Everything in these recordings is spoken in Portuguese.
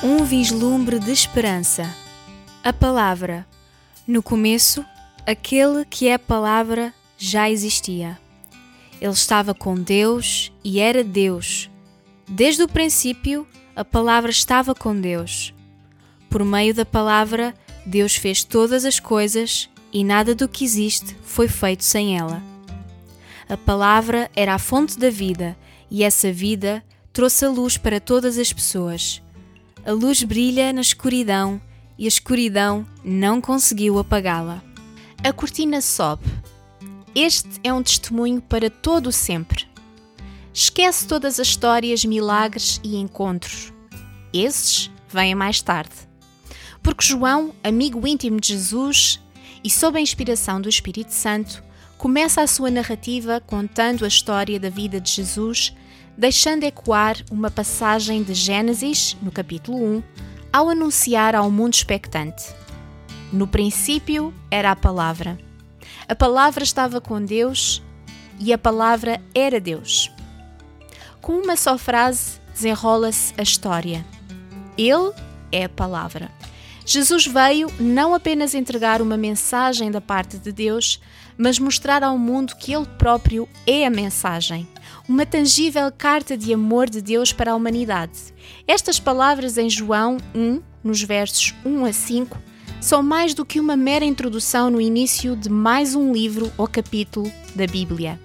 Um vislumbre de esperança. A palavra. No começo, aquele que é a palavra já existia. Ele estava com Deus e era Deus. Desde o princípio, a palavra estava com Deus. Por meio da palavra, Deus fez todas as coisas e nada do que existe foi feito sem ela. A palavra era a fonte da vida e essa vida trouxe a luz para todas as pessoas. A luz brilha na escuridão e a escuridão não conseguiu apagá-la. A cortina sobe. Este é um testemunho para todo o sempre. Esquece todas as histórias, milagres e encontros. Esses vêm mais tarde. Porque João, amigo íntimo de Jesus e sob a inspiração do Espírito Santo, começa a sua narrativa contando a história da vida de Jesus, deixando ecoar uma passagem de Gênesis, no capítulo 1, ao anunciar ao mundo expectante: No princípio era a Palavra. A Palavra estava com Deus e a Palavra era Deus. Com uma só frase desenrola-se a história. Ele é a Palavra. Jesus veio não apenas entregar uma mensagem da parte de Deus, mas mostrar ao mundo que Ele próprio é a mensagem, uma tangível carta de amor de Deus para a humanidade. Estas palavras em João 1, nos versos 1 a 5, são mais do que uma mera introdução no início de mais um livro ou capítulo da Bíblia.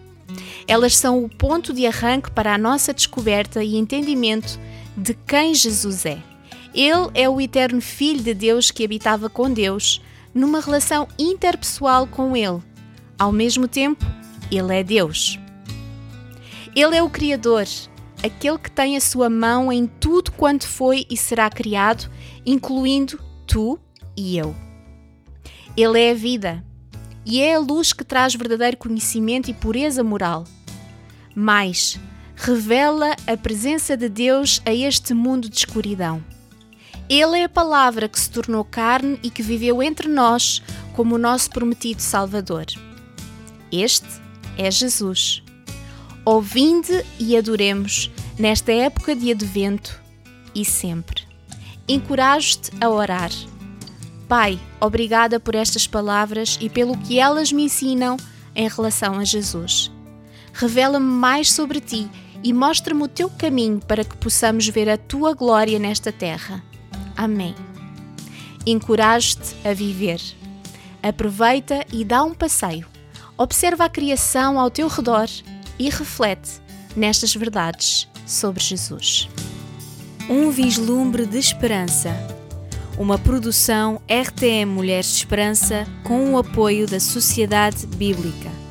Elas são o ponto de arranque para a nossa descoberta e entendimento de quem Jesus é. Ele é o eterno Filho de Deus que habitava com Deus, numa relação interpessoal com Ele. Ao mesmo tempo, Ele é Deus. Ele é o Criador, aquele que tem a sua mão em tudo quanto foi e será criado, incluindo tu e eu. Ele é a vida e é a luz que traz verdadeiro conhecimento e pureza moral. Mais, revela a presença de Deus a este mundo de escuridão. Ele é a palavra que se tornou carne e que viveu entre nós como o nosso prometido Salvador. Este é Jesus. Ouvinde e adoremos nesta época de advento e sempre. Encorajo-te a orar. Pai, obrigada por estas palavras e pelo que elas me ensinam em relação a Jesus. Revela-me mais sobre ti e mostra-me o teu caminho para que possamos ver a tua glória nesta terra. Amém. Encorajo-te a viver. Aproveita e dá um passeio. Observa a criação ao teu redor e reflete nestas verdades sobre Jesus. Um vislumbre de esperança. Uma produção RTM Mulheres de Esperança com o apoio da Sociedade Bíblica.